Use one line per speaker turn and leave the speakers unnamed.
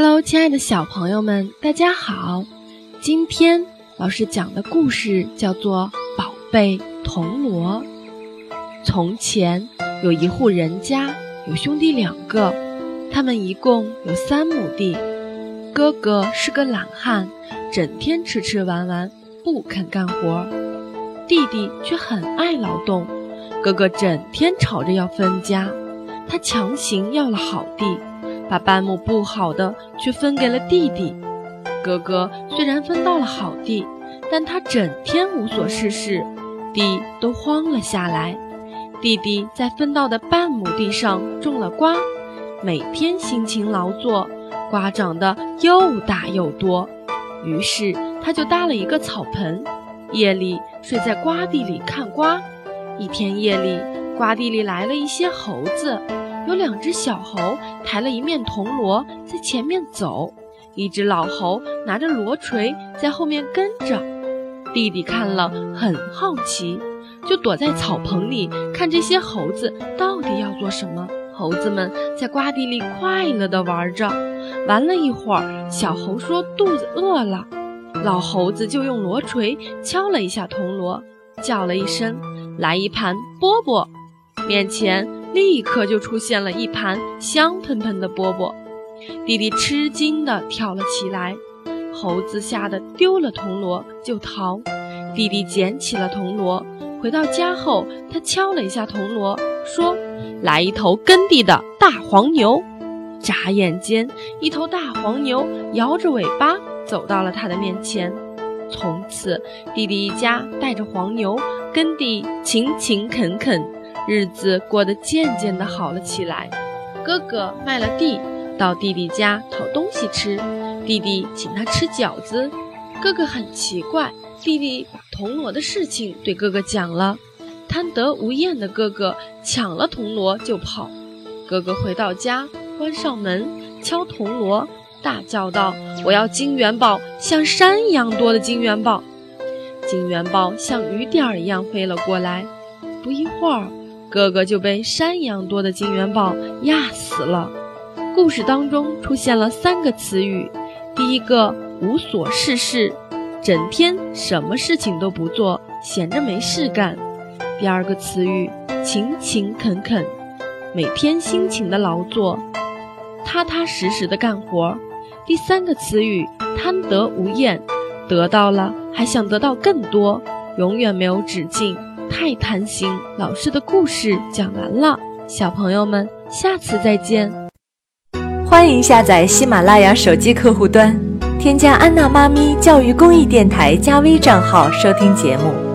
Hello，亲爱的小朋友们，大家好！今天老师讲的故事叫做《宝贝铜锣》。从前有一户人家，有兄弟两个，他们一共有三亩地。哥哥是个懒汉，整天吃吃玩玩，不肯干活；弟弟却很爱劳动。哥哥整天吵着要分家，他强行要了好地。把半亩不好的却分给了弟弟。哥哥虽然分到了好地，但他整天无所事事，地都荒了下来。弟弟在分到的半亩地上种了瓜，每天辛勤劳作，瓜长得又大又多。于是他就搭了一个草棚，夜里睡在瓜地里看瓜。一天夜里，瓜地里来了一些猴子。有两只小猴抬了一面铜锣在前面走，一只老猴拿着锣锤在后面跟着。弟弟看了很好奇，就躲在草棚里看这些猴子到底要做什么。猴子们在瓜地里快乐地玩着，玩了一会儿，小猴说肚子饿了，老猴子就用锣锤敲了一下铜锣，叫了一声：“来一盘饽饽。”面前。立刻就出现了一盘香喷喷的饽饽，弟弟吃惊地跳了起来。猴子吓得丢了铜锣就逃，弟弟捡起了铜锣。回到家后，他敲了一下铜锣，说：“来一头耕地的大黄牛。”眨眼间，一头大黄牛摇着尾巴走到了他的面前。从此，弟弟一家带着黄牛耕地，勤勤恳恳。日子过得渐渐的好了起来。哥哥卖了地，到弟弟家讨东西吃。弟弟请他吃饺子。哥哥很奇怪，弟弟把铜锣的事情对哥哥讲了。贪得无厌的哥哥抢了铜锣就跑。哥哥回到家，关上门，敲铜锣，大叫道：“我要金元宝，像山一样多的金元宝！”金元宝像雨点儿一样飞了过来。不一会儿。哥哥就被山一样多的金元宝压死了。故事当中出现了三个词语：第一个无所事事，整天什么事情都不做，闲着没事干；第二个词语勤勤恳恳，每天辛勤的劳作，踏踏实实的干活；第三个词语贪得无厌，得到了还想得到更多，永远没有止境。太贪心，老师的故事讲完了，小朋友们，下次再见。
欢迎下载喜马拉雅手机客户端，添加安娜妈咪教育公益电台加微账号收听节目。